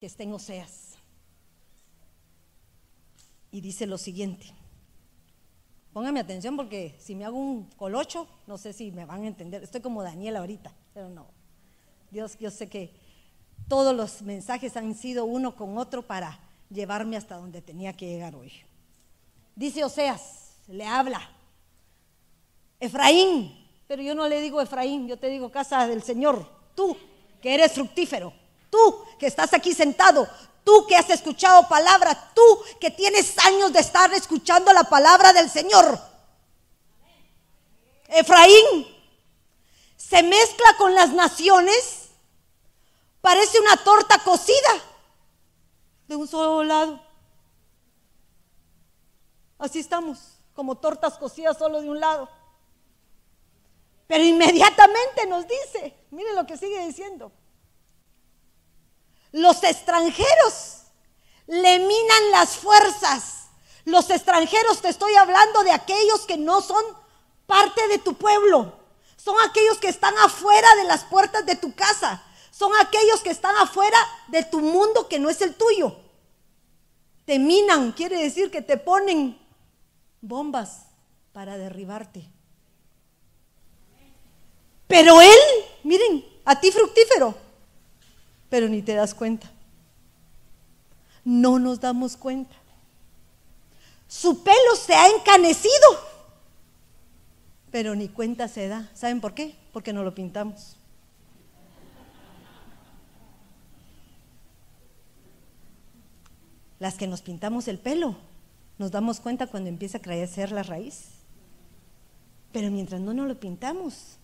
que está en Oseas. Y dice lo siguiente. Póngame atención porque si me hago un colocho, no sé si me van a entender. Estoy como Daniel ahorita, pero no. Dios, yo sé que todos los mensajes han sido uno con otro para llevarme hasta donde tenía que llegar hoy. Dice Oseas, le habla. Efraín, pero yo no le digo Efraín, yo te digo casa del Señor. Tú, que eres fructífero. Tú, que estás aquí sentado. Tú que has escuchado palabra. Tú que tienes años de estar escuchando la palabra del Señor. Efraín se mezcla con las naciones. Parece una torta cocida de un solo lado. Así estamos, como tortas cocidas solo de un lado. Pero inmediatamente nos dice, miren lo que sigue diciendo, los extranjeros le minan las fuerzas. Los extranjeros, te estoy hablando de aquellos que no son parte de tu pueblo. Son aquellos que están afuera de las puertas de tu casa. Son aquellos que están afuera de tu mundo que no es el tuyo. Te minan, quiere decir que te ponen bombas para derribarte. Pero él, miren, a ti fructífero, pero ni te das cuenta. No nos damos cuenta. Su pelo se ha encanecido, pero ni cuenta se da. ¿Saben por qué? Porque no lo pintamos. Las que nos pintamos el pelo, nos damos cuenta cuando empieza a crecer la raíz. Pero mientras no nos lo pintamos,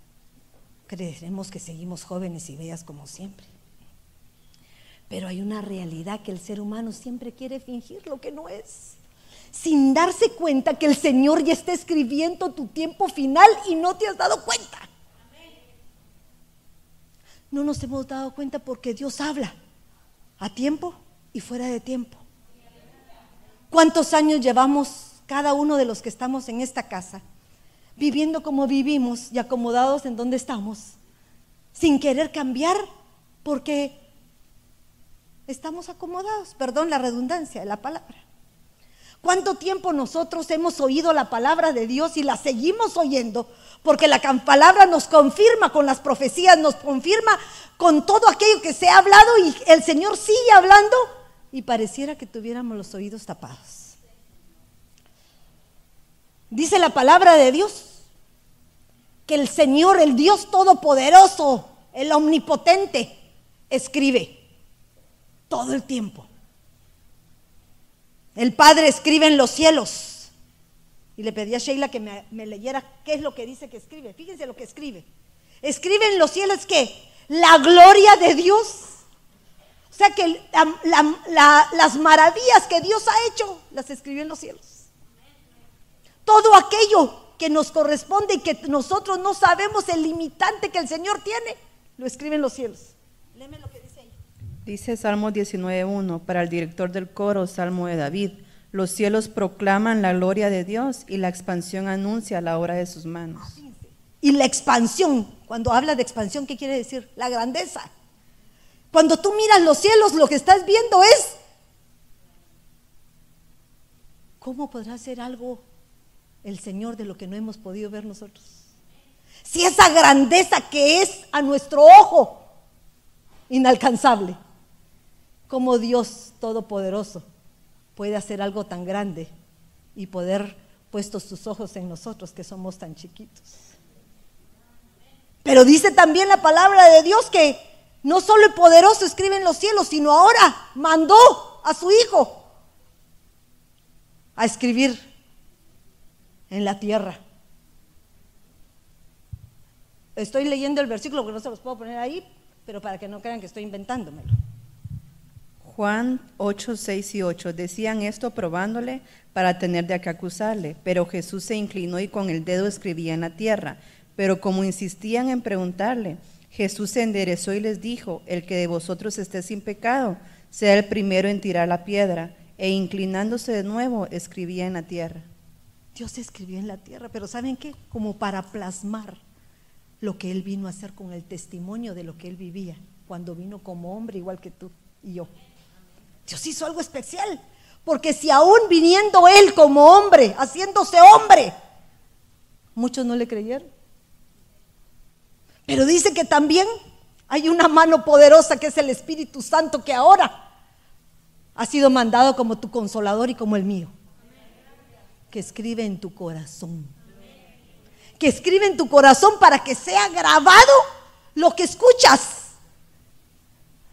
creeremos que seguimos jóvenes y bellas como siempre. Pero hay una realidad que el ser humano siempre quiere fingir lo que no es. Sin darse cuenta que el Señor ya está escribiendo tu tiempo final y no te has dado cuenta. No nos hemos dado cuenta porque Dios habla a tiempo y fuera de tiempo. ¿Cuántos años llevamos cada uno de los que estamos en esta casa viviendo como vivimos y acomodados en donde estamos, sin querer cambiar porque estamos acomodados, perdón la redundancia de la palabra. ¿Cuánto tiempo nosotros hemos oído la palabra de Dios y la seguimos oyendo? Porque la palabra nos confirma con las profecías, nos confirma con todo aquello que se ha hablado y el Señor sigue hablando y pareciera que tuviéramos los oídos tapados. Dice la palabra de Dios que el Señor, el Dios Todopoderoso, el Omnipotente, escribe todo el tiempo. El Padre escribe en los cielos. Y le pedí a Sheila que me, leyera qué es lo que dice que escribe. Fíjense lo que escribe. Escribe en los cielos que la gloria de Dios. O sea que las maravillas que Dios ha hecho, las escribió en los cielos. Todo aquello que nos corresponde y que nosotros no sabemos el limitante que el Señor tiene, lo escribe en los cielos. Léeme lo que Dice Salmo 19.1, para el director del coro, Salmo de David, los cielos proclaman la gloria de Dios y la expansión anuncia la obra de sus manos. Y la expansión, cuando habla de expansión, ¿qué quiere decir? La grandeza. Cuando tú miras los cielos, lo que estás viendo es, ¿cómo podrá hacer algo el Señor de lo que no hemos podido ver nosotros? Si esa grandeza que es a nuestro ojo inalcanzable cómo Dios Todopoderoso puede hacer algo tan grande y poder puestos sus ojos en nosotros que somos tan chiquitos. Pero dice también la palabra de Dios que no solo el poderoso escribe en los cielos, sino ahora mandó a su Hijo a escribir en la tierra. Estoy leyendo el versículo que no se los puedo poner ahí, pero para que no crean que estoy inventándomelo. Juan 8, 6 y 8 decían esto probándole para tener de qué acusarle, pero Jesús se inclinó y con el dedo escribía en la tierra. Pero como insistían en preguntarle, Jesús se enderezó y les dijo, el que de vosotros esté sin pecado, sea el primero en tirar la piedra. E inclinándose de nuevo, escribía en la tierra. Dios escribió en la tierra, pero ¿saben qué? Como para plasmar lo que Él vino a hacer con el testimonio de lo que Él vivía, cuando vino como hombre igual que tú y yo. Dios hizo algo especial. Porque si aún viniendo Él como hombre, haciéndose hombre, muchos no le creyeron. Pero dice que también hay una mano poderosa que es el Espíritu Santo que ahora ha sido mandado como tu consolador y como el mío. Que escribe en tu corazón. Que escribe en tu corazón para que sea grabado lo que escuchas.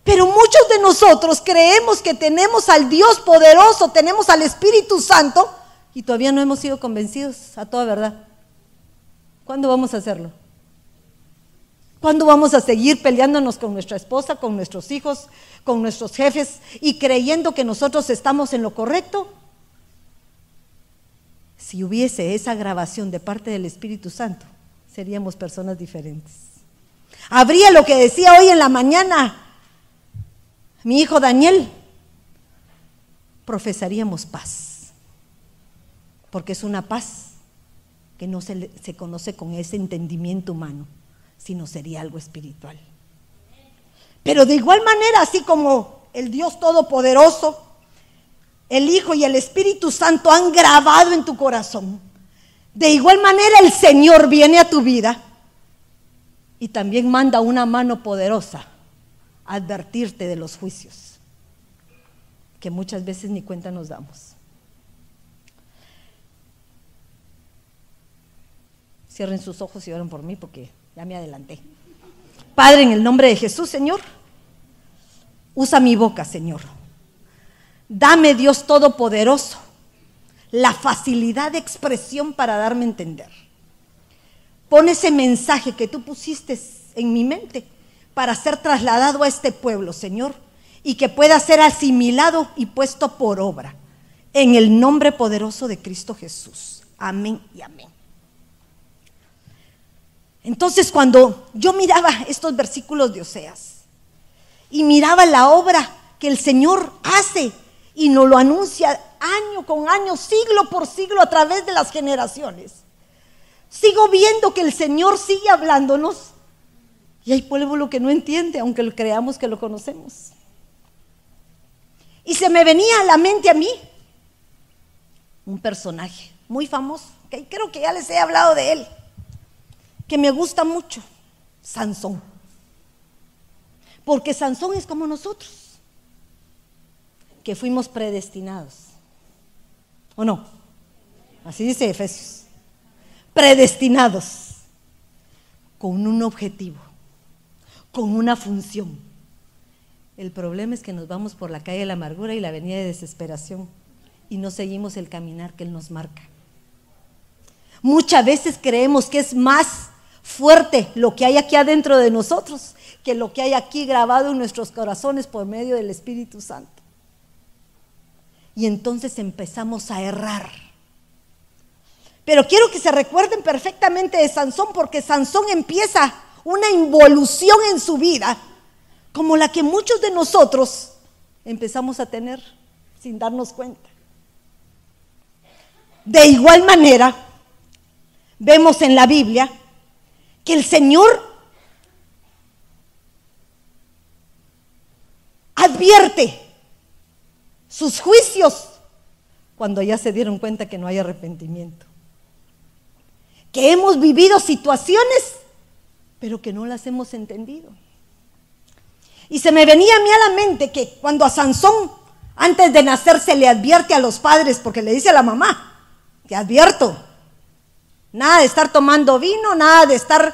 Pero muchos de nosotros creemos que tenemos al Dios poderoso, tenemos al Espíritu Santo y todavía no hemos sido convencidos a toda verdad. ¿Cuándo vamos a hacerlo? ¿Cuándo vamos a seguir peleándonos con nuestra esposa, con nuestros hijos, con nuestros jefes y creyendo que nosotros estamos en lo correcto? Si hubiese esa grabación de parte del Espíritu Santo, seríamos personas diferentes. Habría lo que decía hoy en la mañana mi hijo Daniel, profesaríamos paz, porque es una paz que no se, se, conoce con ese entendimiento humano, sino sería algo espiritual. Pero de igual manera, así como el Dios Todopoderoso, el Hijo y el Espíritu Santo han grabado en tu corazón, de igual manera el Señor viene a tu vida y también manda una mano poderosa advertirte de los juicios, que muchas veces ni cuenta nos damos. Cierren sus ojos y oren por mí porque ya me adelanté. Padre, en el nombre de Jesús, Señor, usa mi boca, Señor. Dame, Dios Todopoderoso, la facilidad de expresión para darme a entender. Pon ese mensaje que tú pusiste en mi mente para ser trasladado a este pueblo, Señor, y que pueda ser asimilado y puesto por obra. En el nombre poderoso de Cristo Jesús. Amén y amén. Entonces cuando yo miraba estos versículos de Oseas y miraba la obra que el Señor hace y nos lo anuncia año con año, siglo por siglo a través de las generaciones, sigo viendo que el Señor sigue hablándonos y hay pueblo que no entiende, aunque creamos que lo conocemos. Y se me venía a la mente a mí un personaje muy famoso, que creo que ya les he hablado de él, que me gusta mucho, Sansón. Porque Sansón es como nosotros, que fuimos predestinados. ¿O no? Así dice Efesios. Predestinados con un objetivo con una función. El problema es que nos vamos por la calle de la amargura y la avenida de desesperación y no seguimos el caminar que Él nos marca. Muchas veces creemos que es más fuerte lo que hay aquí adentro de nosotros que lo que hay aquí grabado en nuestros corazones por medio del Espíritu Santo. Y entonces empezamos a errar. Pero quiero que se recuerden perfectamente de Sansón porque Sansón empieza una involución en su vida como la que muchos de nosotros empezamos a tener sin darnos cuenta. De igual manera, vemos en la Biblia que el Señor advierte sus juicios cuando ya se dieron cuenta que no hay arrepentimiento. Que hemos vivido situaciones pero que no las hemos entendido. Y se me venía a mí a la mente que cuando a Sansón, antes de nacer, se le advierte a los padres, porque le dice a la mamá, te advierto, nada de estar tomando vino, nada de estar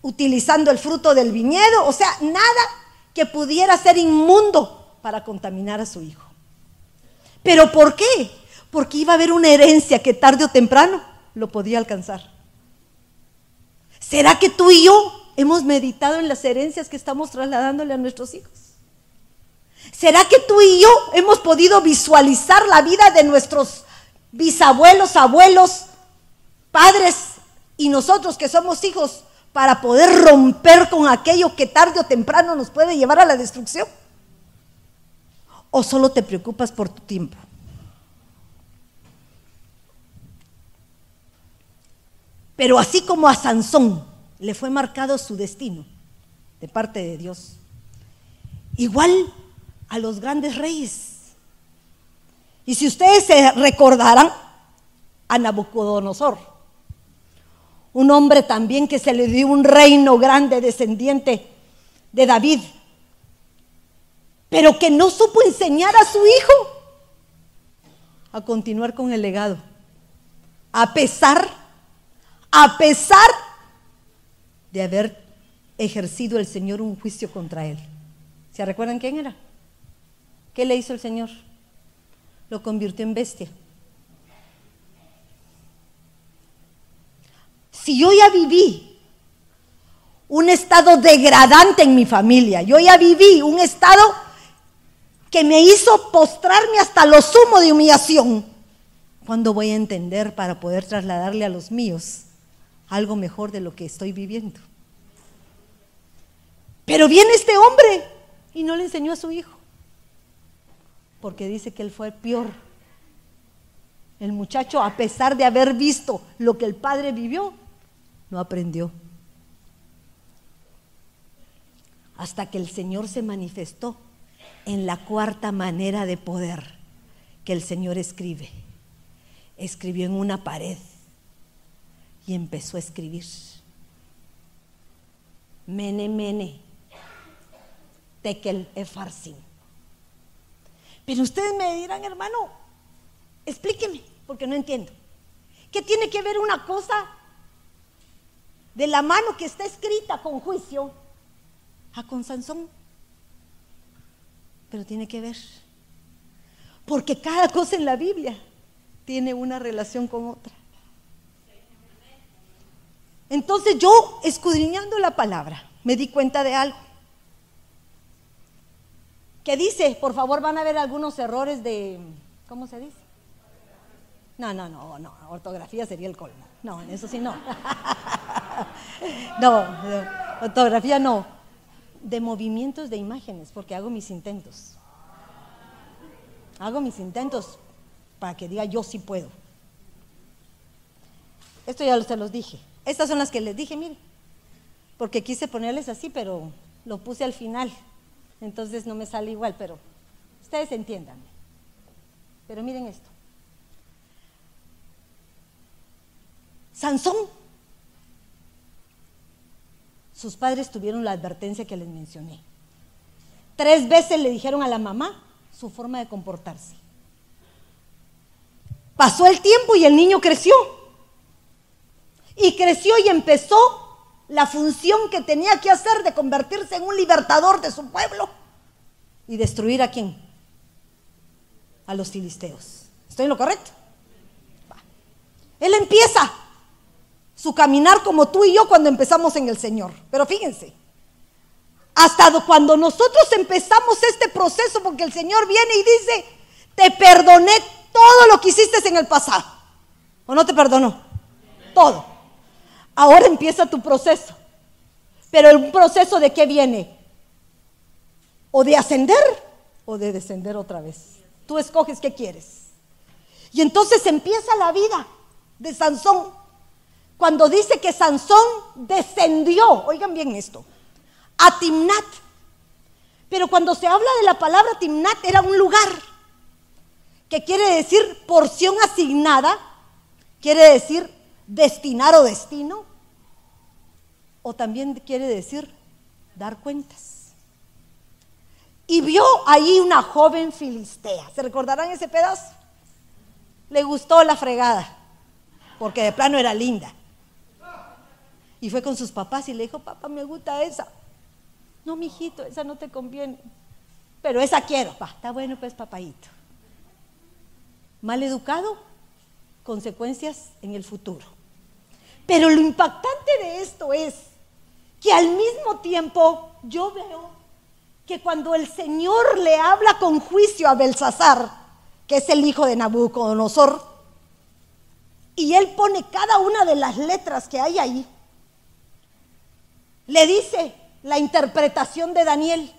utilizando el fruto del viñedo, o sea, nada que pudiera ser inmundo para contaminar a su hijo. ¿Pero por qué? Porque iba a haber una herencia que tarde o temprano lo podía alcanzar. ¿Será que tú y yo hemos meditado en las herencias que estamos trasladándole a nuestros hijos? ¿Será que tú y yo hemos podido visualizar la vida de nuestros bisabuelos, abuelos, padres y nosotros que somos hijos para poder romper con aquello que tarde o temprano nos puede llevar a la destrucción? ¿O solo te preocupas por tu tiempo? Pero así como a Sansón le fue marcado su destino de parte de Dios, igual a los grandes reyes. Y si ustedes se recordarán a Nabucodonosor, un hombre también que se le dio un reino grande descendiente de David, pero que no supo enseñar a su hijo a continuar con el legado, a pesar, a pesar de haber ejercido el Señor un juicio contra él. ¿Se recuerdan quién era? ¿Qué le hizo el Señor? Lo convirtió en bestia. Si yo ya viví un estado degradante en mi familia, yo ya viví un estado que me hizo postrarme hasta lo sumo de humillación, ¿cuándo voy a entender para poder trasladarle a los míos algo mejor de lo que estoy viviendo? Pero viene este hombre y no le enseñó a su hijo, porque dice que él fue peor. El muchacho, a pesar de haber visto lo que el padre vivió, no aprendió. Hasta que el Señor se manifestó en la cuarta manera de poder que el Señor escribe. Escribió en una pared y empezó a escribir. Mene, mene, tekel efarsin. Pero ustedes me dirán, hermano, explíqueme, porque no entiendo. ¿Qué tiene que ver una cosa de la mano que está escrita con juicio a con Sansón? pero tiene que ver. Porque cada cosa en la Biblia tiene una relación con otra. Entonces yo, escudriñando la palabra, me di cuenta de algo. Que dice, por favor van a ver algunos errores de, ¿cómo se dice? No, no, no, no, ortografía sería el colmo. No, eso sí no. no, ortografía no de movimientos de imágenes, porque hago mis intentos. Hago mis intentos para que diga yo sí puedo. Esto ya se los dije. Estas son las que les dije, miren, porque quise ponerles así, pero lo puse al final. Entonces no me sale igual, pero ustedes entiendan. Pero miren esto. Sansón sus padres tuvieron la advertencia que les mencioné. Tres veces le dijeron a la mamá su forma de comportarse. Pasó el tiempo y el niño creció. Y creció y empezó la función que tenía que hacer de convertirse en un libertador de su pueblo y destruir a quién? A los filisteos. ¿Estoy en lo correcto? Él empieza su caminar como tú y yo cuando empezamos en el Señor. Pero fíjense, hasta cuando nosotros empezamos este proceso, porque el Señor viene y dice, te perdoné todo lo que hiciste en el pasado. ¿O no te perdonó? Todo. Ahora empieza tu proceso. Pero el proceso de qué viene? O de ascender o de descender otra vez. Tú escoges qué quieres. Y entonces empieza la vida de Sansón cuando dice que Sansón descendió, oigan bien esto, a Timnat. Pero cuando se habla de la palabra Timnat era un lugar que quiere decir porción asignada, quiere decir destinar o destino, o también quiere decir dar cuentas. Y vio ahí una joven filistea. ¿Se recordarán ese pedazo? Le gustó la fregada, porque de plano era linda. Y fue con sus papás y le dijo, papá, me gusta esa. No, mijito, esa no te conviene. Pero esa quiero. Pa, está bueno, pues, papayito. Mal educado, consecuencias en el futuro. Pero lo impactante de esto es que al mismo tiempo yo veo que cuando el Señor le habla con juicio a Belsasar, que es el hijo de Nabucodonosor, y él pone cada una de las letras que hay ahí, le dice la interpretación de Daniel.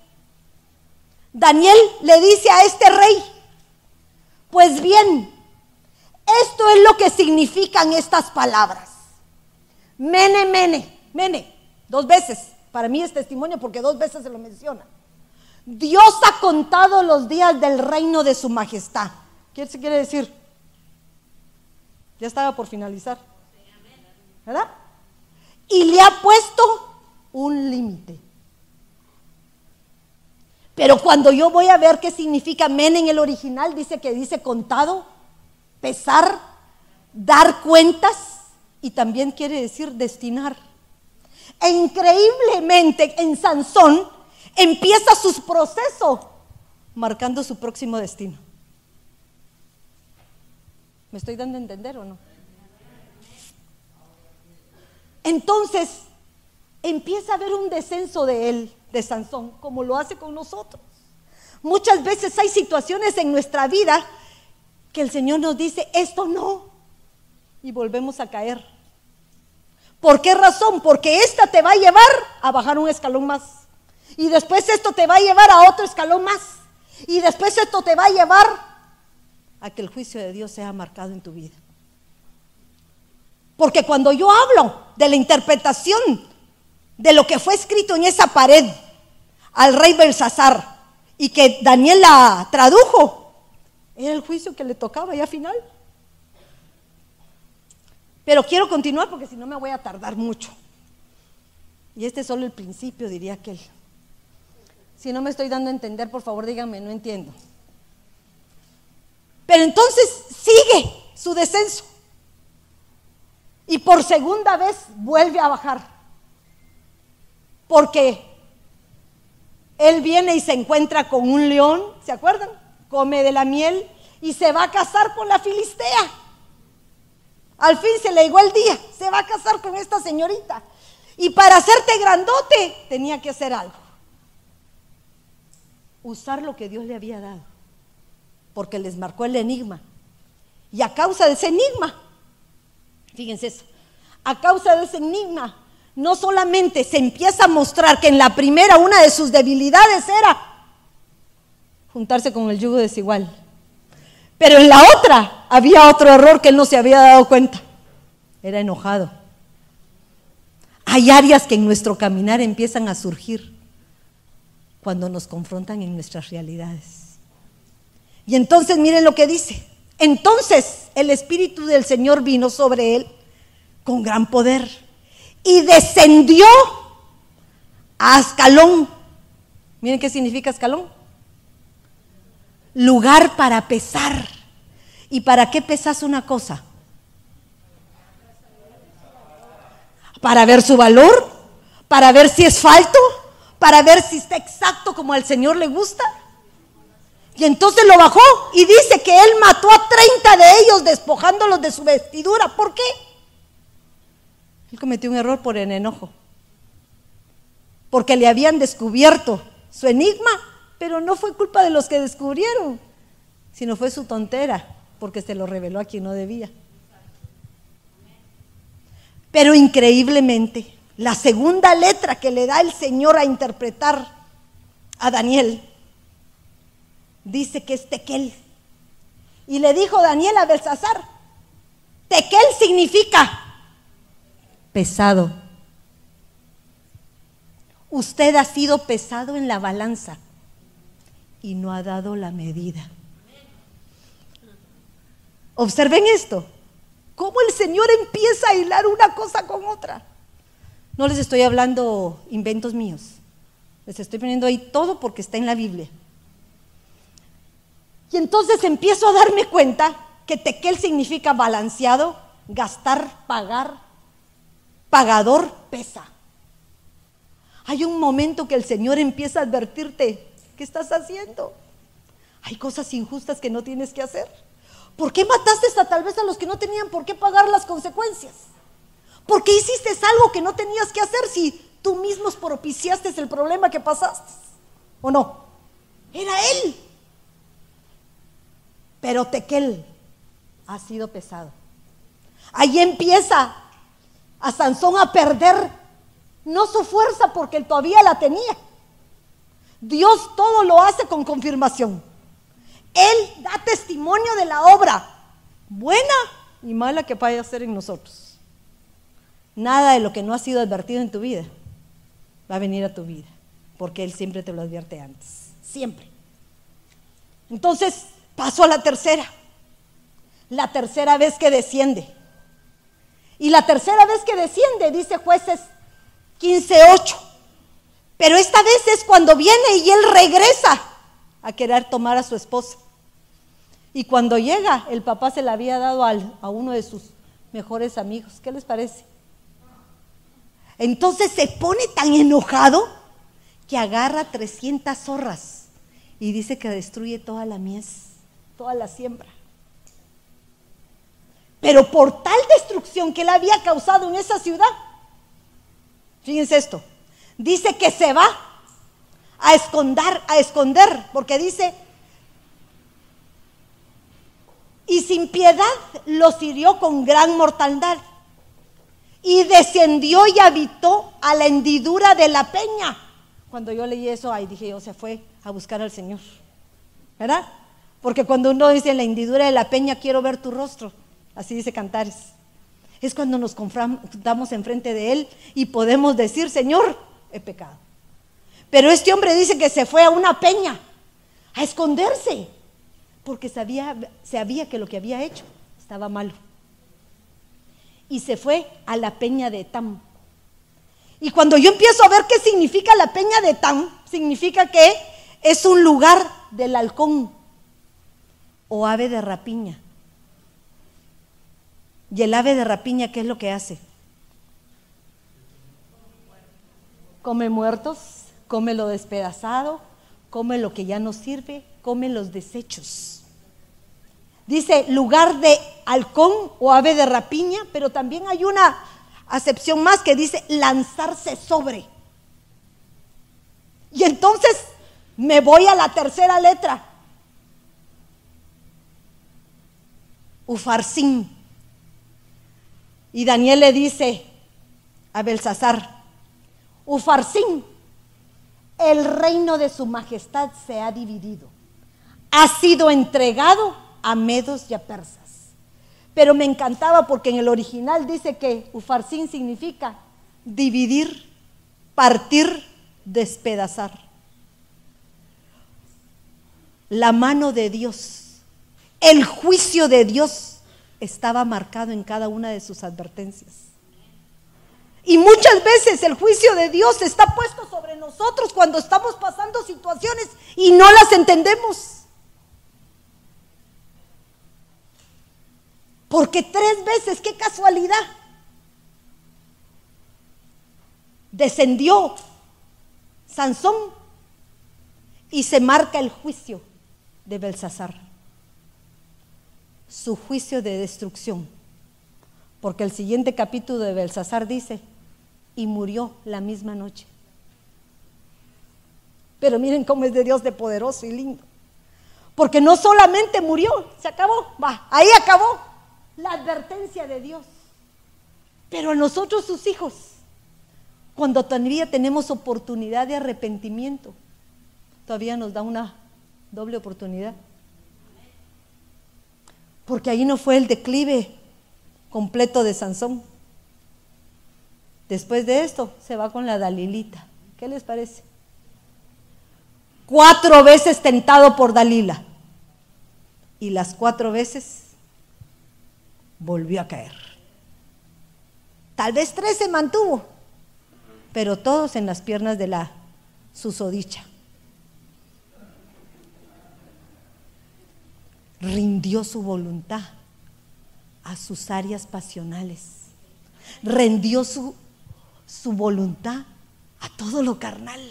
Daniel le dice a este rey, pues bien, esto es lo que significan estas palabras. Mene, mene, mene, dos veces. Para mí es testimonio porque dos veces se lo menciona. Dios ha contado los días del reino de su majestad. ¿Qué se quiere decir? Ya estaba por finalizar. ¿Verdad? Y le ha puesto un límite. Pero cuando yo voy a ver qué significa men en el original, dice que dice contado, pesar, dar cuentas y también quiere decir destinar. E increíblemente en Sansón empieza su proceso marcando su próximo destino. ¿Me estoy dando a entender o no? Entonces empieza a haber un descenso de él, de Sansón, como lo hace con nosotros. Muchas veces hay situaciones en nuestra vida que el Señor nos dice, esto no, y volvemos a caer. ¿Por qué razón? Porque esta te va a llevar a bajar un escalón más. Y después esto te va a llevar a otro escalón más. Y después esto te va a llevar a que el juicio de Dios sea marcado en tu vida. Porque cuando yo hablo de la interpretación de lo que fue escrito en esa pared al rey Belsasar y que Daniel la tradujo, era el juicio que le tocaba ya final. Pero quiero continuar porque si no me voy a tardar mucho. Y este es solo el principio, diría aquel. Si no me estoy dando a entender, por favor díganme, no entiendo. Pero entonces sigue su descenso. Y por segunda vez vuelve a bajar. Porque él viene y se encuentra con un león, ¿se acuerdan? Come de la miel y se va a casar con la filistea. Al fin se le llegó el día, se va a casar con esta señorita. Y para hacerte grandote tenía que hacer algo. Usar lo que Dios le había dado. Porque les marcó el enigma. Y a causa de ese enigma, fíjense eso, a causa de ese enigma, no solamente se empieza a mostrar que en la primera una de sus debilidades era juntarse con el yugo desigual. Pero en la otra había otro error que él no se había dado cuenta. Era enojado. Hay áreas que en nuestro caminar empiezan a surgir cuando nos confrontan en nuestras realidades. Y entonces miren lo que dice. Entonces el Espíritu del Señor vino sobre él con gran poder y descendió a Ascalón. Miren qué significa Ascalón. Lugar para pesar. ¿Y para qué pesas una cosa? Para ver su valor, para ver si es falto, para ver si está exacto como al Señor le gusta. Y entonces lo bajó y dice que él mató a 30 de ellos despojándolos de su vestidura. ¿Por qué? Él cometió un error por el enojo. Porque le habían descubierto su enigma, pero no fue culpa de los que descubrieron, sino fue su tontera, porque se lo reveló a quien no debía. Pero increíblemente, la segunda letra que le da el Señor a interpretar a Daniel dice que es Tequel. Y le dijo Daniel a Belsasar, Tequel significa pesado. Usted ha sido pesado en la balanza y no ha dado la medida. Observen esto, cómo el Señor empieza a hilar una cosa con otra. No les estoy hablando inventos míos, les estoy poniendo ahí todo porque está en la Biblia. Y entonces empiezo a darme cuenta que tequel significa balanceado, gastar, pagar, pagador pesa. Hay un momento que el Señor empieza a advertirte, ¿qué estás haciendo? Hay cosas injustas que no tienes que hacer. ¿Por qué mataste hasta tal vez a los que no tenían por qué pagar las consecuencias? ¿Por qué hiciste algo que no tenías que hacer si tú mismo propiciaste el problema que pasaste? ¿O no? Era él. Pero Tequel ha sido pesado. Ahí empieza a Sansón a perder no su fuerza porque él todavía la tenía. Dios todo lo hace con confirmación. Él da testimonio de la obra buena y mala que vaya a hacer en nosotros. Nada de lo que no ha sido advertido en tu vida va a venir a tu vida, porque Él siempre te lo advierte antes, siempre. Entonces, paso a la tercera. la tercera vez que desciende. Y la tercera vez que desciende, dice jueces 15.8. Pero esta vez es cuando viene y él regresa a querer tomar a su esposa. Y cuando llega, el papá se la había dado a uno de sus mejores amigos. ¿Qué les parece? Entonces se pone tan enojado que agarra 300 zorras y dice que destruye toda la mies, toda la siembra. Pero por tal destrucción que él había causado en esa ciudad, fíjense esto, dice que se va a esconder, a esconder, porque dice, y sin piedad los hirió con gran mortandad, y descendió y habitó a la hendidura de la peña. Cuando yo leí eso, ahí dije yo, se fue a buscar al Señor, ¿verdad? Porque cuando uno dice en la hendidura de la peña, quiero ver tu rostro, así dice Cantares. Es cuando nos confrontamos enfrente de Él y podemos decir, Señor, he pecado. Pero este hombre dice que se fue a una peña a esconderse, porque sabía, sabía que lo que había hecho estaba malo. Y se fue a la peña de Tam. Y cuando yo empiezo a ver qué significa la peña de Tam, significa que es un lugar del halcón o ave de rapiña. ¿Y el ave de rapiña qué es lo que hace? Come muertos, come lo despedazado, come lo que ya no sirve, come los desechos. Dice lugar de halcón o ave de rapiña, pero también hay una acepción más que dice lanzarse sobre. Y entonces me voy a la tercera letra. Ufarsin. Y Daniel le dice a Belsasar, Ufarsin, el reino de su majestad se ha dividido. Ha sido entregado a medos y a persas. Pero me encantaba porque en el original dice que Ufarsin significa dividir, partir, despedazar. La mano de Dios, el juicio de Dios estaba marcado en cada una de sus advertencias. Y muchas veces el juicio de Dios está puesto sobre nosotros cuando estamos pasando situaciones y no las entendemos. Porque tres veces, qué casualidad, descendió Sansón y se marca el juicio de Belsasar. Su juicio de destrucción. Porque el siguiente capítulo de Belsasar dice, y murió la misma noche. Pero miren cómo es de Dios de poderoso y lindo. Porque no solamente murió, se acabó, va, ahí acabó la advertencia de Dios. Pero a nosotros sus hijos, cuando todavía tenemos oportunidad de arrepentimiento, todavía nos da una doble oportunidad. Porque ahí no fue el declive completo de Sansón. Después de esto se va con la Dalilita. ¿Qué les parece? Cuatro veces tentado por Dalila. Y las cuatro veces volvió a caer. Tal vez tres se mantuvo, pero todos en las piernas de la susodicha. Rindió su voluntad a sus áreas pasionales. Rendió su, su voluntad a todo lo carnal,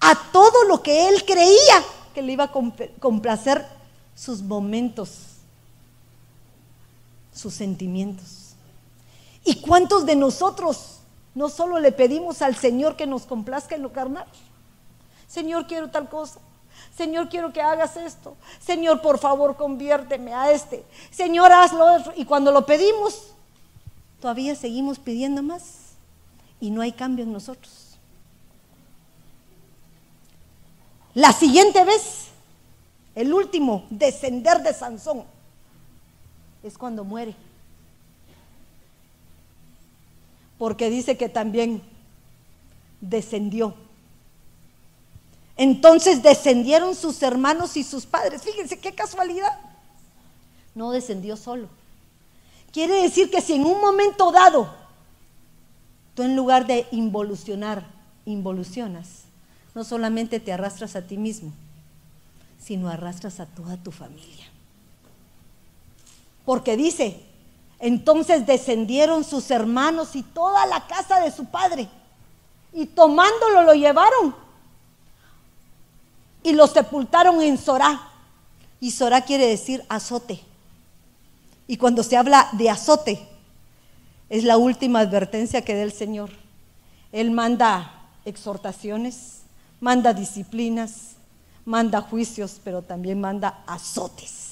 a todo lo que él creía que le iba a complacer sus momentos sus sentimientos. ¿Y cuántos de nosotros no solo le pedimos al Señor que nos complazca en lo carnal? Señor, quiero tal cosa. Señor, quiero que hagas esto. Señor, por favor, conviérteme a este. Señor, hazlo. Y cuando lo pedimos, todavía seguimos pidiendo más y no hay cambio en nosotros. La siguiente vez, el último, descender de Sansón es cuando muere. Porque dice que también descendió. Entonces descendieron sus hermanos y sus padres. Fíjense qué casualidad. no descendió solo. Quiere decir que si en un momento dado tú en lugar de involucionar, involucionas, no solamente te arrastras a ti mismo, sino arrastras a toda tu familia. Porque dice, entonces descendieron sus hermanos y toda la casa de su padre, y tomándolo lo llevaron y lo sepultaron en Sorá. Y Sorá quiere decir azote. Y cuando se habla de azote, es la última advertencia que da el Señor. Él manda exhortaciones, manda disciplinas, manda juicios, pero también manda azotes.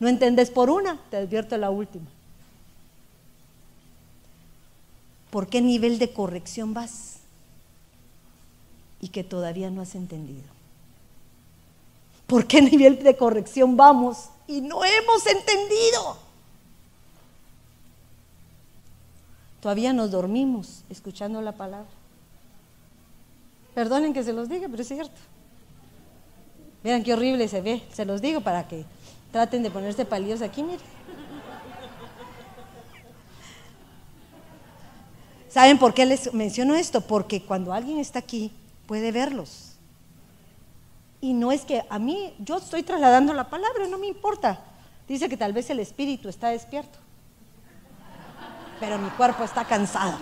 ¿No entendés por una? Te advierto la última. ¿Por qué nivel de corrección vas? Y que todavía no has entendido. ¿Por qué nivel de corrección vamos y no hemos entendido? Todavía nos dormimos escuchando la palabra. Perdonen que se los diga, pero es cierto. Miren qué horrible se ve, se los digo para que traten de ponerse palillos aquí, miren. ¿Saben por qué les menciono esto? Porque cuando alguien está aquí, puede verlos. Y no es que a mí, yo estoy trasladando la palabra, no me importa. Dice que tal vez el espíritu está despierto, pero mi cuerpo está cansado.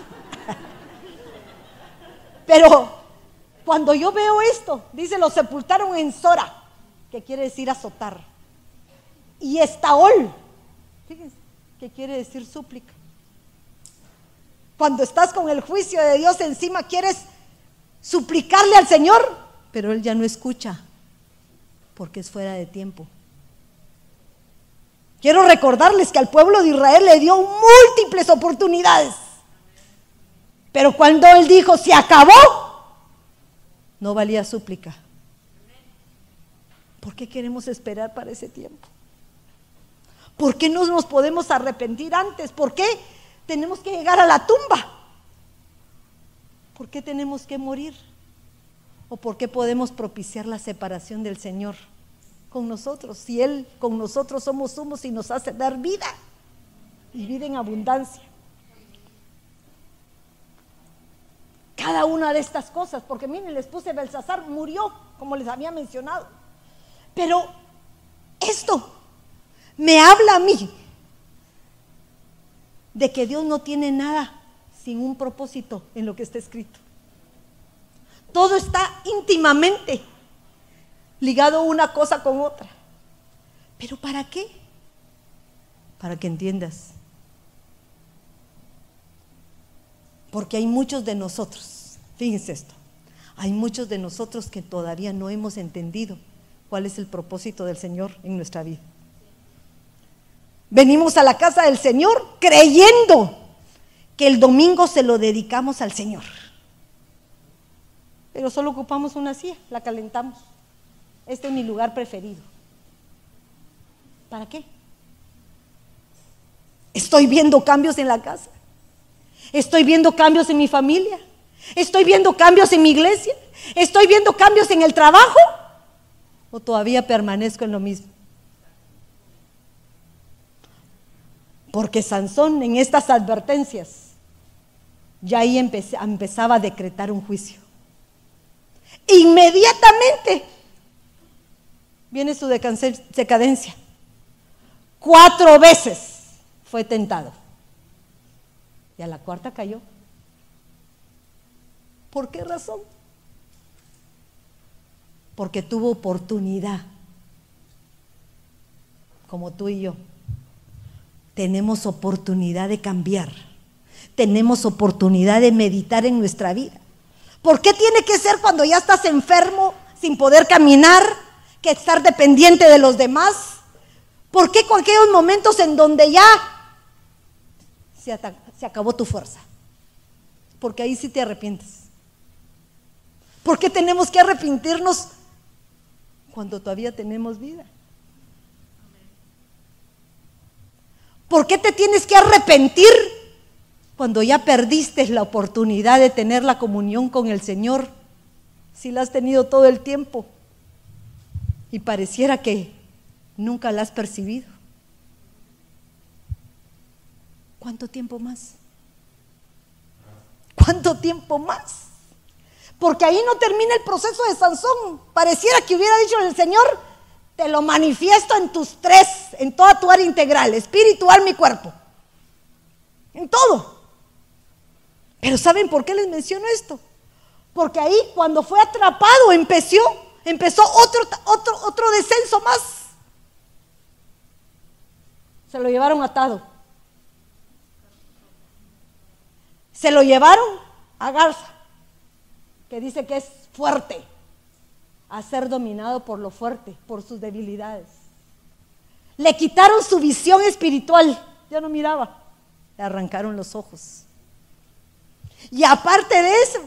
Pero cuando yo veo esto, dice, lo sepultaron en Sora, que quiere decir azotar. Y Estaol, fíjense, que quiere decir súplica. Cuando estás con el juicio de Dios encima, quieres suplicarle al Señor, pero Él ya no escucha, porque es fuera de tiempo. Quiero recordarles que al pueblo de Israel le dio múltiples oportunidades. Pero cuando Él dijo, se acabó, no valía súplica. ¿Por qué queremos esperar para ese tiempo? ¿Por qué no nos podemos arrepentir antes? ¿Por qué tenemos que llegar a la tumba? ¿Por qué tenemos que morir? ¿O por qué podemos propiciar la separación del Señor con nosotros? Si Él con nosotros somos humos y nos hace dar vida y vida en abundancia. cada una de estas cosas, porque miren, les puse Belsasar, murió, como les había mencionado. Pero esto me habla a mí de que Dios no tiene nada sin un propósito en lo que está escrito. Todo está íntimamente ligado una cosa con otra. ¿Pero para qué? Para que entiendas Porque hay muchos de nosotros, fíjense esto, hay muchos de nosotros que todavía no hemos entendido cuál es el propósito del Señor en nuestra vida. Venimos a la casa del Señor creyendo que el domingo se lo dedicamos al Señor. Pero solo ocupamos una silla, la calentamos. Este es mi lugar preferido. ¿Para qué? Estoy viendo cambios en la casa. Estoy viendo cambios en mi familia. Estoy viendo cambios en mi iglesia. Estoy viendo cambios en el trabajo. ¿O todavía permanezco en lo mismo? Porque Sansón en estas advertencias ya ahí empezaba a decretar un juicio. Inmediatamente viene su decadencia. Cuatro veces fue tentado. Y a la cuarta cayó. ¿Por qué razón? Porque tuvo oportunidad, como tú y yo. Tenemos oportunidad de cambiar. Tenemos oportunidad de meditar en nuestra vida. ¿Por qué tiene que ser cuando ya estás enfermo, sin poder caminar, que estar dependiente de los demás? ¿Por qué con aquellos momentos en donde ya se, se acabó tu fuerza. Porque ahí sí te arrepientes. ¿Por qué tenemos que arrepentirnos cuando todavía tenemos vida? ¿Por qué te tienes que arrepentir cuando ya perdiste la oportunidad de tener la comunión con el Señor? Si la has tenido todo el tiempo y pareciera que nunca la has percibido. ¿Cuánto tiempo más? ¿Cuánto tiempo más? Porque ahí no termina el proceso de Sansón. Pareciera que hubiera dicho el Señor, te lo manifiesto en tus tres, en toda tu área integral, espiritual, mi cuerpo. En todo. Pero ¿saben por qué les menciono esto? Porque ahí cuando fue atrapado empezó, empezó otro, otro, otro descenso más. Se lo llevaron atado. Se lo llevaron a Garza, que dice que es fuerte, a ser dominado por lo fuerte, por sus debilidades. Le quitaron su visión espiritual, ya no miraba, le arrancaron los ojos. Y aparte de eso,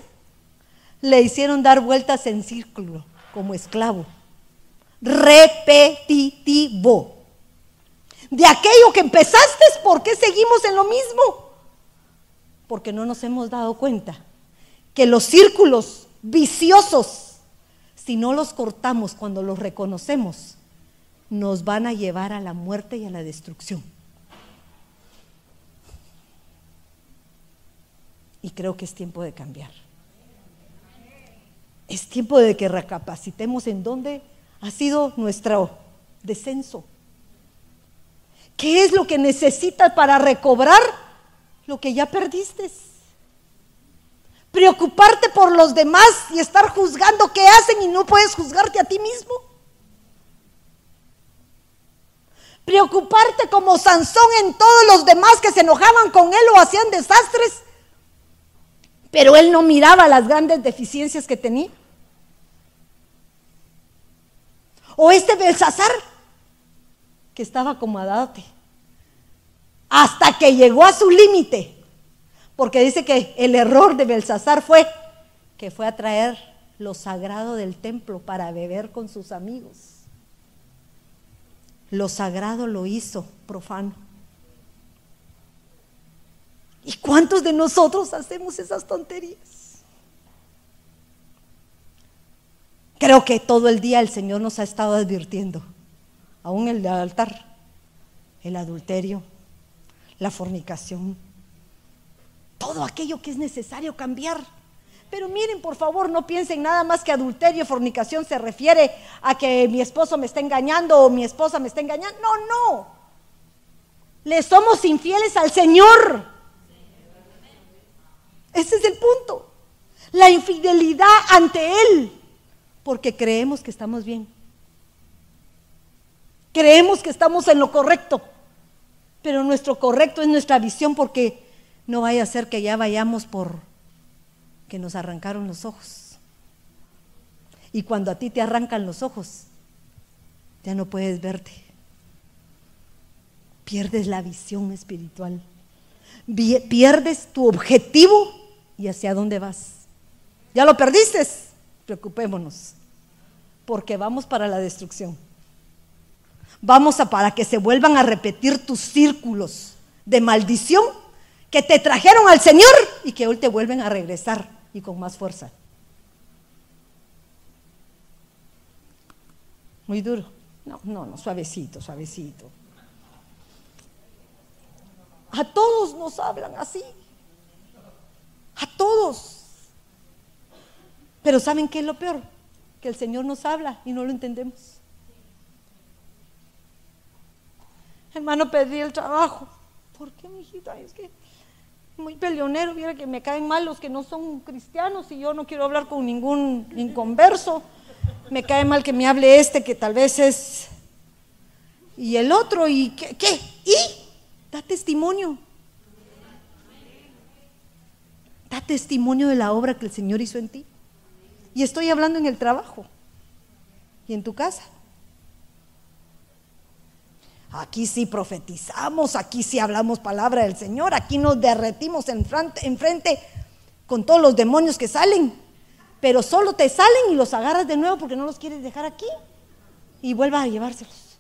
le hicieron dar vueltas en círculo como esclavo. Repetitivo. De aquello que empezaste, ¿por qué seguimos en lo mismo? porque no nos hemos dado cuenta que los círculos viciosos, si no los cortamos cuando los reconocemos, nos van a llevar a la muerte y a la destrucción. Y creo que es tiempo de cambiar. Es tiempo de que recapacitemos en dónde ha sido nuestro descenso. ¿Qué es lo que necesitas para recobrar lo que ya perdiste. Preocuparte por los demás y estar juzgando qué hacen y no puedes juzgarte a ti mismo. Preocuparte como Sansón en todos los demás que se enojaban con él o hacían desastres, pero él no miraba las grandes deficiencias que tenía. O este Belsasar, que estaba acomodado hasta que llegó a su límite. Porque dice que el error de Belsasar fue que fue a traer lo sagrado del templo para beber con sus amigos. Lo sagrado lo hizo profano. ¿Y cuántos de nosotros hacemos esas tonterías? Creo que todo el día el Señor nos ha estado advirtiendo, aún el altar, el adulterio, la fornicación, todo aquello que es necesario cambiar. Pero miren, por favor, no piensen nada más que adulterio, fornicación se refiere a que mi esposo me está engañando o mi esposa me está engañando. No, no. Le somos infieles al Señor. Ese es el punto. La infidelidad ante Él. Porque creemos que estamos bien. Creemos que estamos en lo correcto. Pero nuestro correcto es nuestra visión porque no vaya a ser que ya vayamos por que nos arrancaron los ojos. Y cuando a ti te arrancan los ojos, ya no puedes verte. Pierdes la visión espiritual. Pierdes tu objetivo y hacia dónde vas. ¿Ya lo perdiste? Preocupémonos, porque vamos para la destrucción vamos a para que se vuelvan a repetir tus círculos de maldición que te trajeron al Señor y que hoy te vuelven a regresar y con más fuerza. Muy duro. No, no, no, suavecito, suavecito. A todos nos hablan así. A todos. Pero ¿saben qué es lo peor? Que el Señor nos habla y no lo entendemos. Hermano, perdí el trabajo. ¿Por qué, mijita? Es que muy peleonero, mira que me caen mal los que no son cristianos y yo no quiero hablar con ningún inconverso. Me cae mal que me hable este que tal vez es... Y el otro, ¿y qué? qué? ¿Y? Da testimonio. Da testimonio de la obra que el Señor hizo en ti. Y estoy hablando en el trabajo y en tu casa. Aquí sí profetizamos, aquí sí hablamos palabra del Señor, aquí nos derretimos enfrente, frente con todos los demonios que salen, pero solo te salen y los agarras de nuevo porque no los quieres dejar aquí y vuelvas a llevárselos.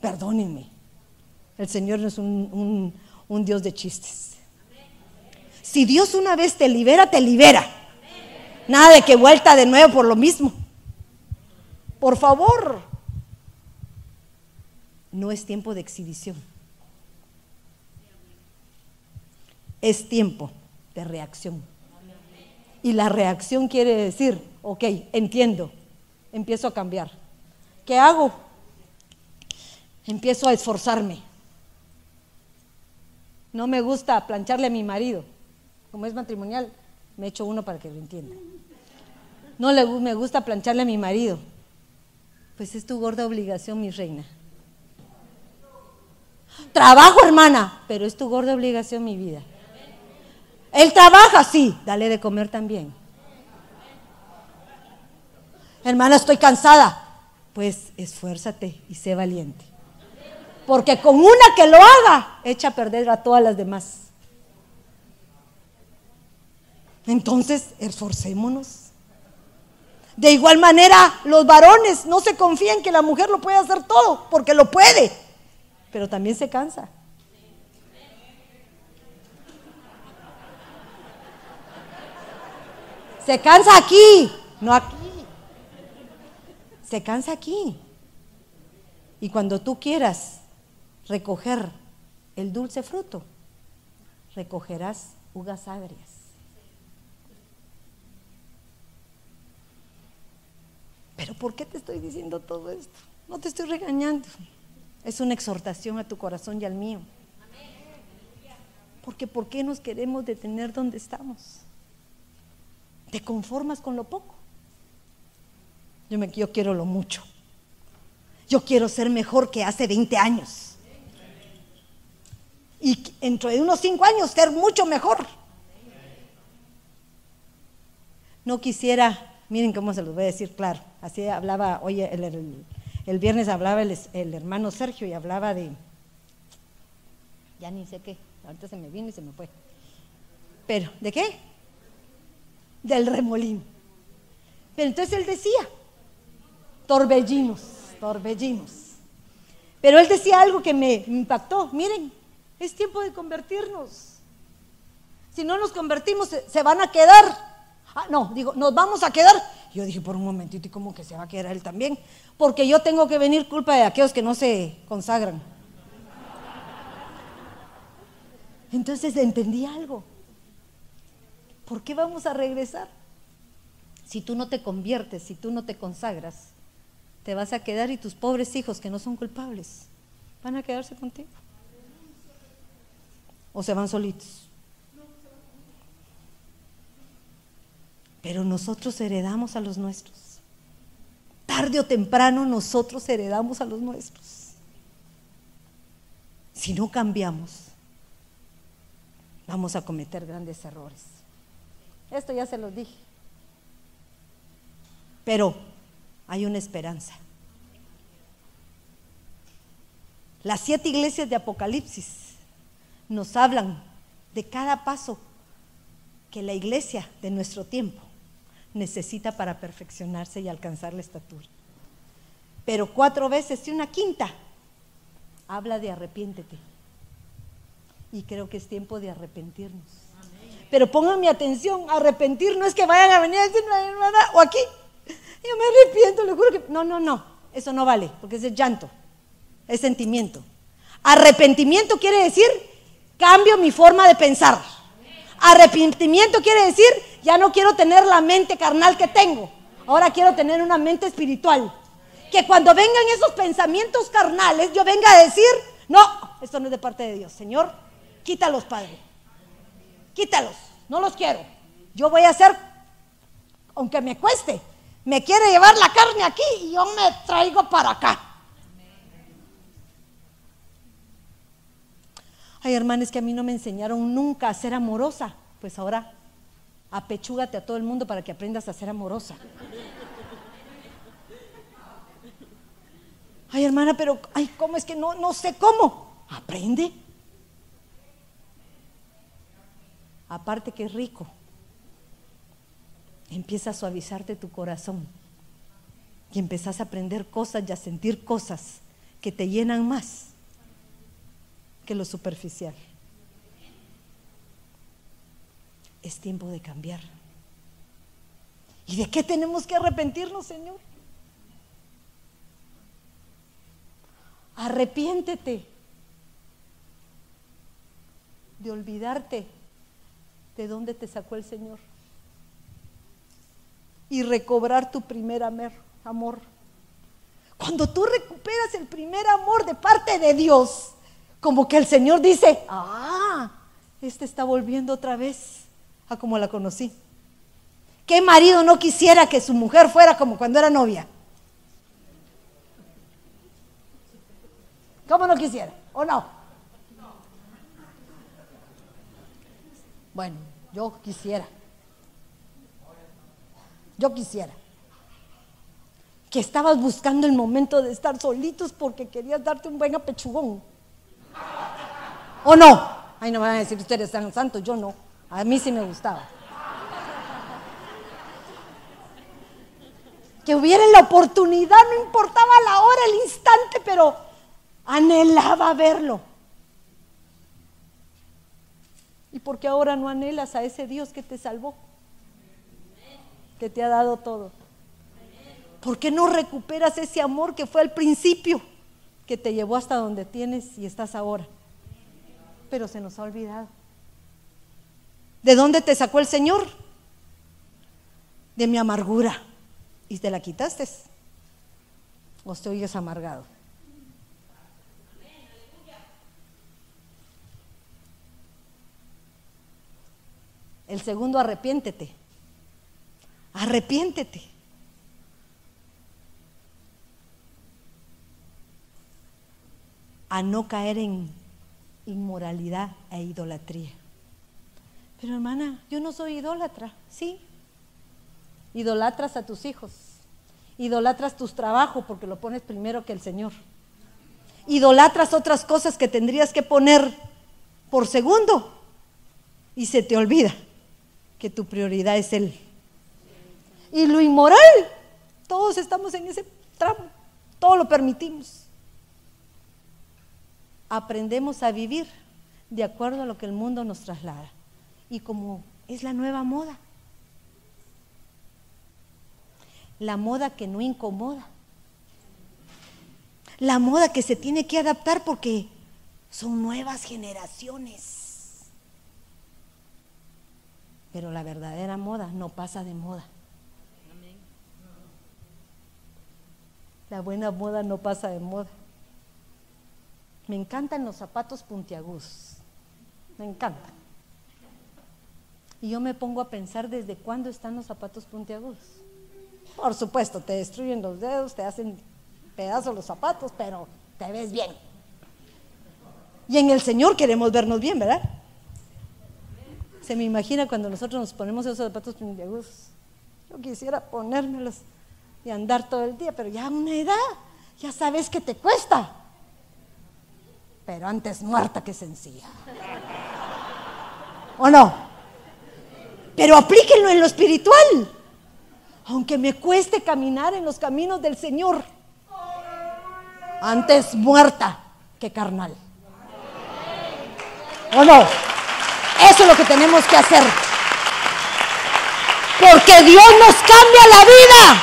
Perdónenme, el Señor no es un, un Dios de chistes. Si Dios una vez te libera, te libera. Nada de que vuelta de nuevo por lo mismo. Por favor, no es tiempo de exhibición. es tiempo de reacción. Y la reacción quiere decir, ok, entiendo, empiezo a cambiar. ¿Qué hago? Empiezo a esforzarme. No me gusta plancharle a mi marido. Como es matrimonial, me echo uno para que lo entienda. No le, me gusta plancharle a mi marido. Pues es tu gorda obligación, mi reina. Trabajo, hermana, pero es tu gorda obligación, mi vida. Él trabaja, sí, dale de comer también. Hermana, estoy cansada. Pues esfuérzate y sé valiente. Porque con una que lo haga, echa a perder a todas las demás. Entonces, esforcémonos. De igual manera, los varones no se confíen que la mujer lo puede hacer todo, porque lo puede, pero también se cansa. Se cansa aquí, no aquí. Se cansa aquí. Y cuando tú quieras recoger el dulce fruto, recogerás ugas agrias. Pero ¿por qué te estoy diciendo todo esto? No te estoy regañando. Es una exhortación a tu corazón y al mío. Porque ¿por qué nos queremos detener donde estamos? ¿Te conformas con lo poco? Yo, me, yo quiero lo mucho. Yo quiero ser mejor que hace 20 años. Y dentro de unos 5 años ser mucho mejor. No quisiera, miren cómo se los voy a decir claro. Así hablaba, oye, el, viernes hablaba el, el hermano Sergio y hablaba de, ya ni sé qué, ahorita se me vino y se me fue. Pero, ¿de qué? del remolino. Pero entonces él decía, torbellinos, torbellinos. Pero él decía algo que me impactó, miren, es tiempo de convertirnos. Si no nos convertimos, se, van a quedar. Ah, no, digo, nos vamos a quedar. Yo dije por un momentito, ¿y cómo que se va a quedar él también? Porque yo tengo que venir culpa de aquellos que no se consagran. Entonces entendí algo. ¿por qué vamos a regresar? Si tú no te conviertes, si tú no te consagras, te vas a quedar y tus pobres hijos que no son culpables van a quedarse contigo. O se van solitos. Pero nosotros heredamos a los nuestros. Tarde o temprano nosotros heredamos a los nuestros. Si no cambiamos, vamos a cometer grandes errores. Esto ya se los dije. Pero hay una esperanza. Las siete iglesias de Apocalipsis nos hablan de cada paso que la iglesia de nuestro tiempo necesita para perfeccionarse y alcanzar la estatura. Pero cuatro veces y una quinta habla de arrepiéntete. Y creo que es tiempo de arrepentirnos. Pero pongan mi atención, arrepentir no es que vayan a venir a decir, o aquí. Yo me arrepiento, le juro que... No, no, no, eso no vale, porque es llanto, es sentimiento. Arrepentimiento quiere decir, cambio mi forma de pensar. Arrepentimiento quiere decir, ya no quiero tener la mente carnal que tengo, ahora quiero tener una mente espiritual. Que cuando vengan esos pensamientos carnales, yo venga a decir, no, esto no es de parte de Dios. Señor, quítalos, Padre quítalos, no los quiero. Yo voy a hacer, aunque me cueste, me quiere llevar la carne aquí y yo me traigo para acá. Ay, hermanos, que a mí no me enseñaron nunca a ser amorosa. Pues ahora apechúgate a todo el mundo para que aprendas a ser amorosa. Ay, hermana, pero, ay, ¿cómo es que no, no sé cómo? Aprende. aparte que es rico, empieza a suavizarte tu corazón y empezás a aprender cosas y a sentir cosas que te llenan más que lo superficial. Es tiempo de cambiar. ¿Y de qué tenemos que arrepentirnos, Señor? Arrepiéntete de olvidarte de dónde te sacó el Señor. Y recobrar tu primer amor. Cuando tú recuperas el primer amor de parte de Dios, como que el Señor dice, ah, este está volviendo otra vez a como la conocí. ¿Qué marido no quisiera que su mujer fuera como cuando era novia? ¿Cómo no quisiera? ¿O no? Bueno, yo quisiera. Yo quisiera. Que estabas buscando el momento de estar solitos porque querías darte un buen apechugón. ¿O no? Ay, no van a decir ustedes están santos, yo no. A mí sí me gustaba. Que hubiera la oportunidad, no importaba la hora, el instante, pero anhelaba verlo. ¿Y por qué ahora no anhelas a ese Dios que te salvó? Que te ha dado todo. ¿Por qué no recuperas ese amor que fue al principio, que te llevó hasta donde tienes y estás ahora? Pero se nos ha olvidado. ¿De dónde te sacó el Señor? De mi amargura. ¿Y te la quitaste? ¿O te oyes amargado? El segundo, arrepiéntete. Arrepiéntete. A no caer en inmoralidad e idolatría. Pero hermana, yo no soy idólatra, ¿sí? Idolatras a tus hijos. Idolatras tus trabajos porque lo pones primero que el Señor. Idolatras otras cosas que tendrías que poner por segundo y se te olvida que tu prioridad es Él. Y lo inmoral, todos estamos en ese tramo, todo lo permitimos. Aprendemos a vivir de acuerdo a lo que el mundo nos traslada. Y como es la nueva moda, la moda que no incomoda, la moda que se tiene que adaptar porque son nuevas generaciones. Pero la verdadera moda no pasa de moda. La buena moda no pasa de moda. Me encantan los zapatos puntiagudos. Me encantan. Y yo me pongo a pensar desde cuándo están los zapatos puntiagudos. Por supuesto, te destruyen los dedos, te hacen pedazos los zapatos, pero te ves bien. Y en el Señor queremos vernos bien, ¿verdad? Se me imagina cuando nosotros nos ponemos esos zapatos puntiagudos. Yo quisiera ponérmelos y andar todo el día, pero ya a una edad, ya sabes que te cuesta. Pero antes muerta que sencilla. ¿O no? Pero aplíquenlo en lo espiritual. Aunque me cueste caminar en los caminos del Señor, antes muerta que carnal. ¿O no? Eso es lo que tenemos que hacer. Porque Dios nos cambia la vida.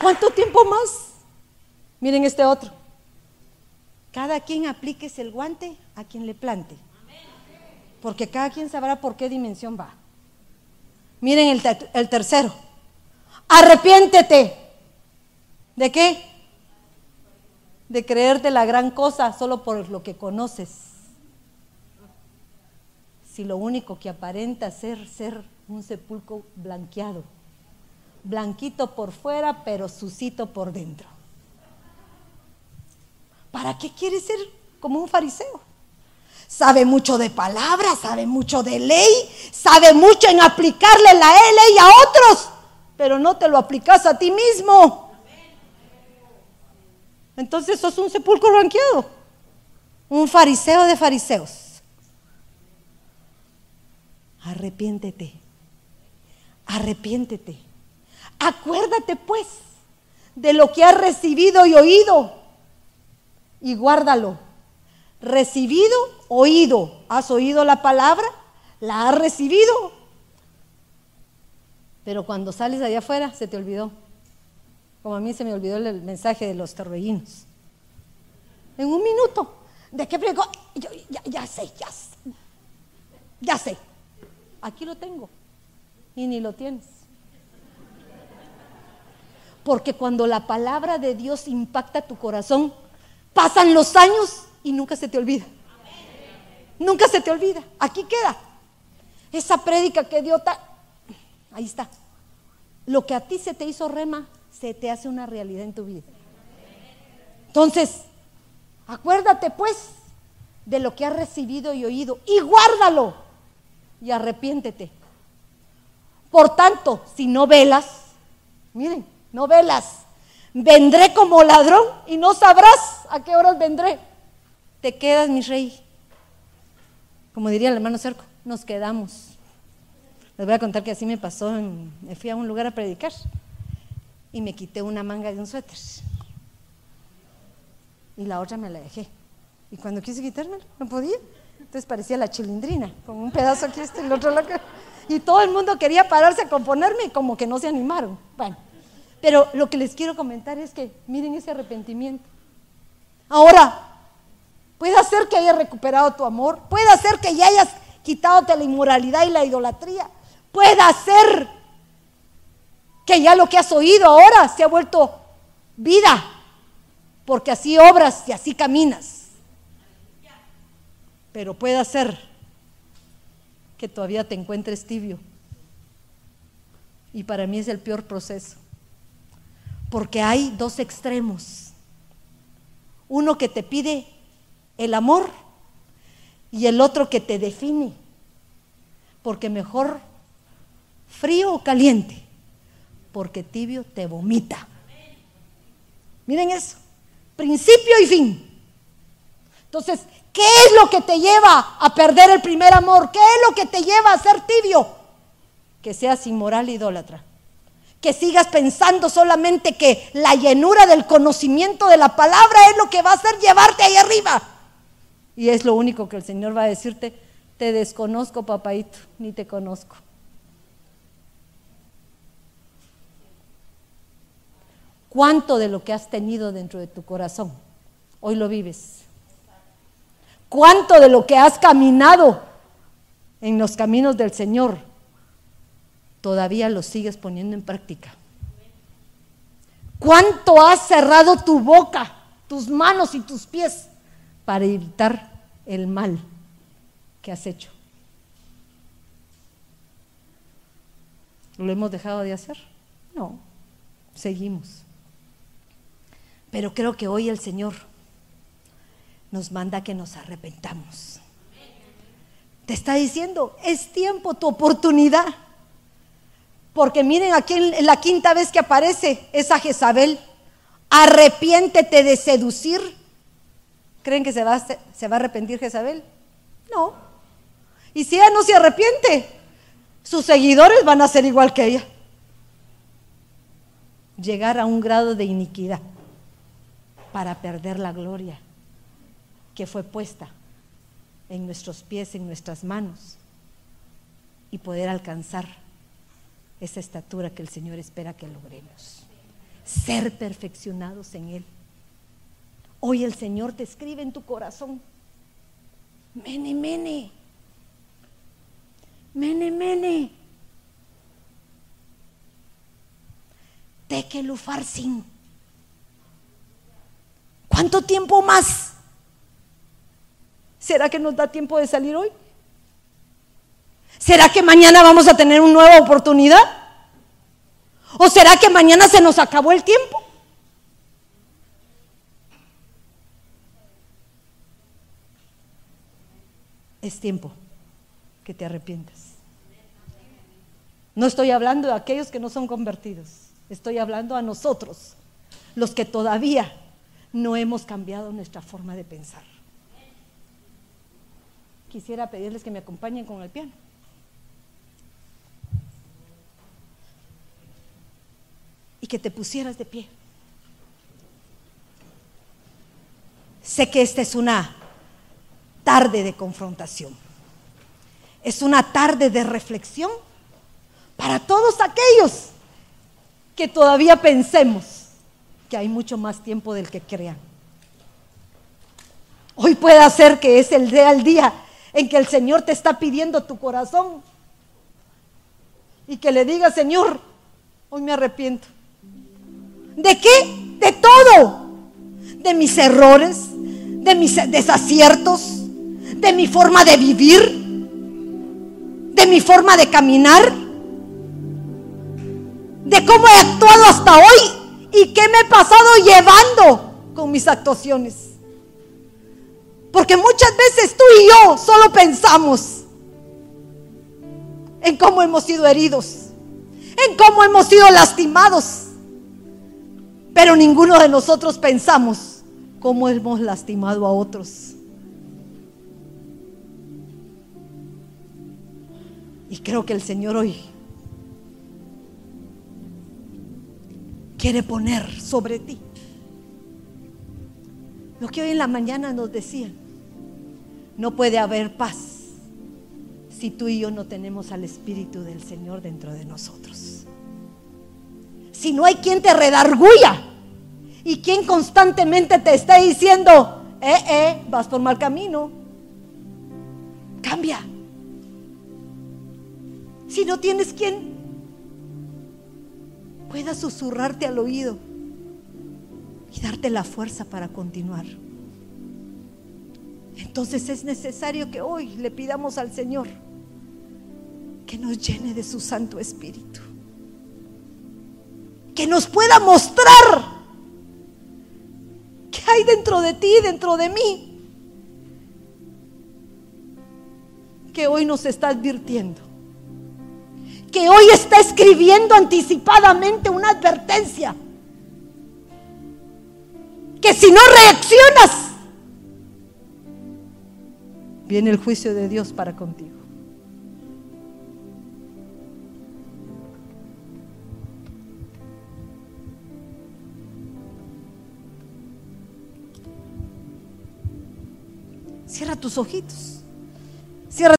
¿Cuánto tiempo más? Miren este otro. Cada quien aplíquese el guante a quien le plante. Porque cada quien sabrá por qué dimensión va. Miren el, tercero. Arrepiéntete. ¿De qué? De creerte la gran cosa solo por lo que conoces si lo único que aparenta ser ser un sepulcro blanqueado, blanquito por fuera, pero sucito por dentro. ¿Para qué quiere ser como un fariseo? Sabe mucho de palabras, sabe mucho de ley, sabe mucho en aplicarle la ley a otros, pero no te lo aplicas a ti mismo. Entonces sos un sepulcro blanqueado, un fariseo de fariseos. Arrepiéntete. Arrepiéntete. Acuérdate pues de lo que has recibido y oído y guárdalo. Recibido, oído. ¿Has oído la palabra? ¿La has recibido? Pero cuando sales allá afuera se te olvidó. Como a mí se me olvidó el mensaje de los torbellinos. En un minuto. ¿De qué predicó? yo ya sé, ya sé. Ya sé. Aquí lo tengo. Y ni lo tienes. Porque cuando la palabra de Dios impacta tu corazón, pasan los años y nunca se te olvida. Nunca se te olvida. Aquí queda. Esa prédica que dio. Ahí está. Lo que a ti se te hizo rema, se te hace una realidad en tu vida. Entonces, acuérdate pues de lo que has recibido y oído y guárdalo y arrepiéntete. Por tanto, si no velas, miren, no velas, vendré como ladrón y no sabrás a qué horas vendré. Te quedas, mi rey. Como diría el hermano Cerco, nos quedamos. Les voy a contar que así me pasó. me fui a un lugar a predicar y me quité una manga de un suéter. Y la otra me la dejé. Y cuando quise quitármela, no podía. Entonces parecía la chilindrina, con un pedazo aquí este y el otro lado. Y todo el mundo quería pararse a componerme y como que no se animaron. Bueno, pero lo que les quiero comentar es que miren ese arrepentimiento. Ahora, puede ser que hayas recuperado tu amor, puede ser que ya hayas quitado la inmoralidad y la idolatría, puede ser que ya lo que has oído ahora se ha vuelto vida, porque así obras y así caminas. Pero puede ser que todavía te encuentres tibio. Y para mí es el peor proceso. Porque hay dos extremos. Uno que te pide el amor y el otro que te define. Porque mejor frío o caliente, porque tibio te vomita. Miren eso, principio y fin. Entonces, ¿qué es lo que te lleva a perder el primer amor? ¿Qué es lo que te lleva a ser tibio? Que seas inmoral e idólatra. Que sigas pensando solamente que la llenura del conocimiento de la palabra es lo que va a hacer llevarte ahí arriba. Y es lo único que el Señor va a decirte, te desconozco, papaito, ni te conozco. ¿Cuánto de lo que has tenido dentro de tu corazón hoy lo vives? cuánto de lo que has caminado en los caminos del Señor todavía lo sigues poniendo en práctica. ¿Cuánto has cerrado tu boca, tus manos y tus pies para evitar el mal que has hecho? ¿Lo hemos dejado de hacer? No, seguimos. Pero creo que hoy el Señor nos manda que nos arrepentamos. Te está diciendo, es tiempo, tu oportunidad. Porque miren aquí la quinta vez que aparece esa Jezabel, arrepiéntete de seducir. ¿Creen que se va, a arrepentir Jezabel? No. Y si ella no se arrepiente, sus seguidores van a ser igual que ella. Llegar a un grado de iniquidad para perder la gloria que fue puesta en nuestros pies, en nuestras manos, y poder alcanzar esa estatura que el Señor espera que logremos. Ser perfeccionados en Él. Hoy el Señor te escribe en tu corazón. Mene, mene. Mene, mene. sin ¿Cuánto tiempo más? ¿Será que nos da tiempo de salir hoy? ¿Será que mañana vamos a tener una nueva oportunidad? ¿O será que mañana se nos acabó el tiempo? Es tiempo que te arrepientas. No estoy hablando de aquellos que no son convertidos, estoy hablando a nosotros, los que todavía no hemos cambiado nuestra forma de pensar quisiera pedirles que me acompañen con el piano. Y que te pusieras de pie. Sé que esta es una tarde de confrontación. Es una tarde de reflexión para todos aquellos que todavía pensemos que hay mucho más tiempo del que crean. Hoy puede ser que es el día día en que el Señor te está pidiendo tu corazón. Y que le diga, Señor, hoy me arrepiento. ¿De qué? De todo. De mis errores, de mis desaciertos, de mi forma de vivir, de mi forma de caminar, de cómo he actuado hasta hoy y qué me he pasado llevando con mis actuaciones. Porque muchas veces tú y yo solo pensamos en cómo hemos sido heridos, en cómo hemos sido lastimados. Pero ninguno de nosotros pensamos cómo hemos lastimado a otros. Y creo que el Señor hoy quiere poner sobre ti lo que hoy en la mañana nos decían. No puede haber paz si tú y yo no tenemos al Espíritu del Señor dentro de nosotros. Si no hay quien te redarguya y quien constantemente te está diciendo, eh, eh, vas por mal camino, cambia. Si no tienes quien pueda susurrarte al oído y darte la fuerza para continuar. Entonces es necesario que hoy le pidamos al Señor que nos llene de su Santo Espíritu. Que nos pueda mostrar qué hay dentro de ti, dentro de mí. Que hoy nos está advirtiendo. Que hoy está escribiendo anticipadamente una advertencia. Que si no reaccionas, viene el juicio de Dios para contigo. Cierra tus ojitos.